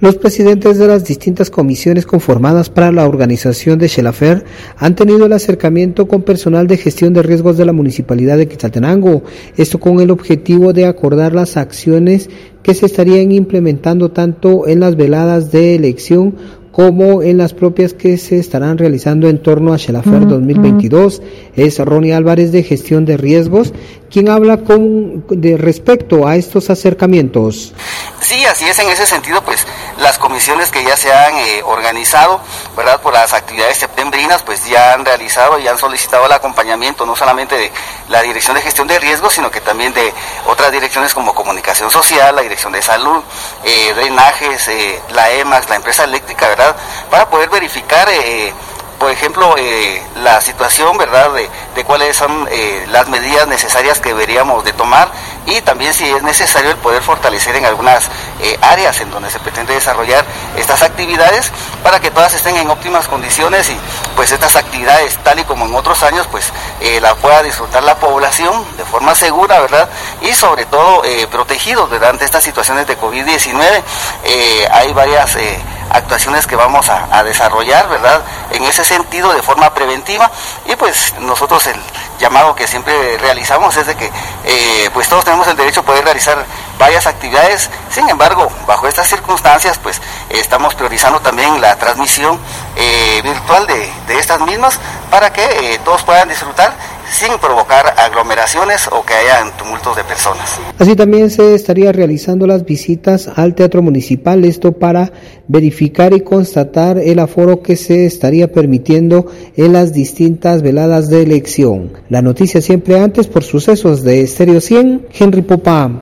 Los presidentes de las distintas comisiones conformadas para la organización de Shelafer han tenido el acercamiento con personal de gestión de riesgos de la municipalidad de Quetzaltenango, esto con el objetivo de acordar las acciones que se estarían implementando tanto en las veladas de elección como en las propias que se estarán realizando en torno a Shelafer 2022. Es Ronnie Álvarez de Gestión de Riesgos quien habla con de respecto a estos acercamientos. Sí, así es, en ese sentido, pues las comisiones que ya se han eh, organizado, ¿verdad? Por las actividades septembrinas, pues ya han realizado y han solicitado el acompañamiento no solamente de la Dirección de Gestión de Riesgos, sino que también de otras direcciones como Comunicación Social, la Dirección de Salud, eh, Drenajes, eh, la EMAX, la empresa eléctrica, ¿verdad? Para poder verificar por ejemplo, eh, la situación, ¿verdad?, de, cuáles son eh, las medidas necesarias que deberíamos de tomar y también si es necesario el poder fortalecer en algunas eh, áreas en donde se pretende desarrollar estas actividades para que todas estén en óptimas condiciones y pues estas actividades, tal y como en otros años, pues la pueda disfrutar la población de forma segura, ¿verdad? Y sobre todo protegidos, ¿verdad?, ante estas situaciones de COVID-19. hay varias actuaciones que vamos a, desarrollar, ¿verdad? En ese sentido, de forma preventiva. Y pues nosotros el llamado que siempre realizamos es de que eh, pues todos tenemos el derecho a poder realizar varias actividades. Sin embargo, bajo estas circunstancias, pues estamos priorizando también la transmisión eh, virtual de, estas mismas para que eh, todos puedan disfrutar sin provocar aglomeraciones o que hayan tumultos de personas. Así también se estaría realizando las visitas al Teatro Municipal, esto para verificar y constatar el aforo que se estaría permitiendo en las distintas veladas de elección. La noticia siempre antes por sucesos de Estéreo 100, Henry Popam.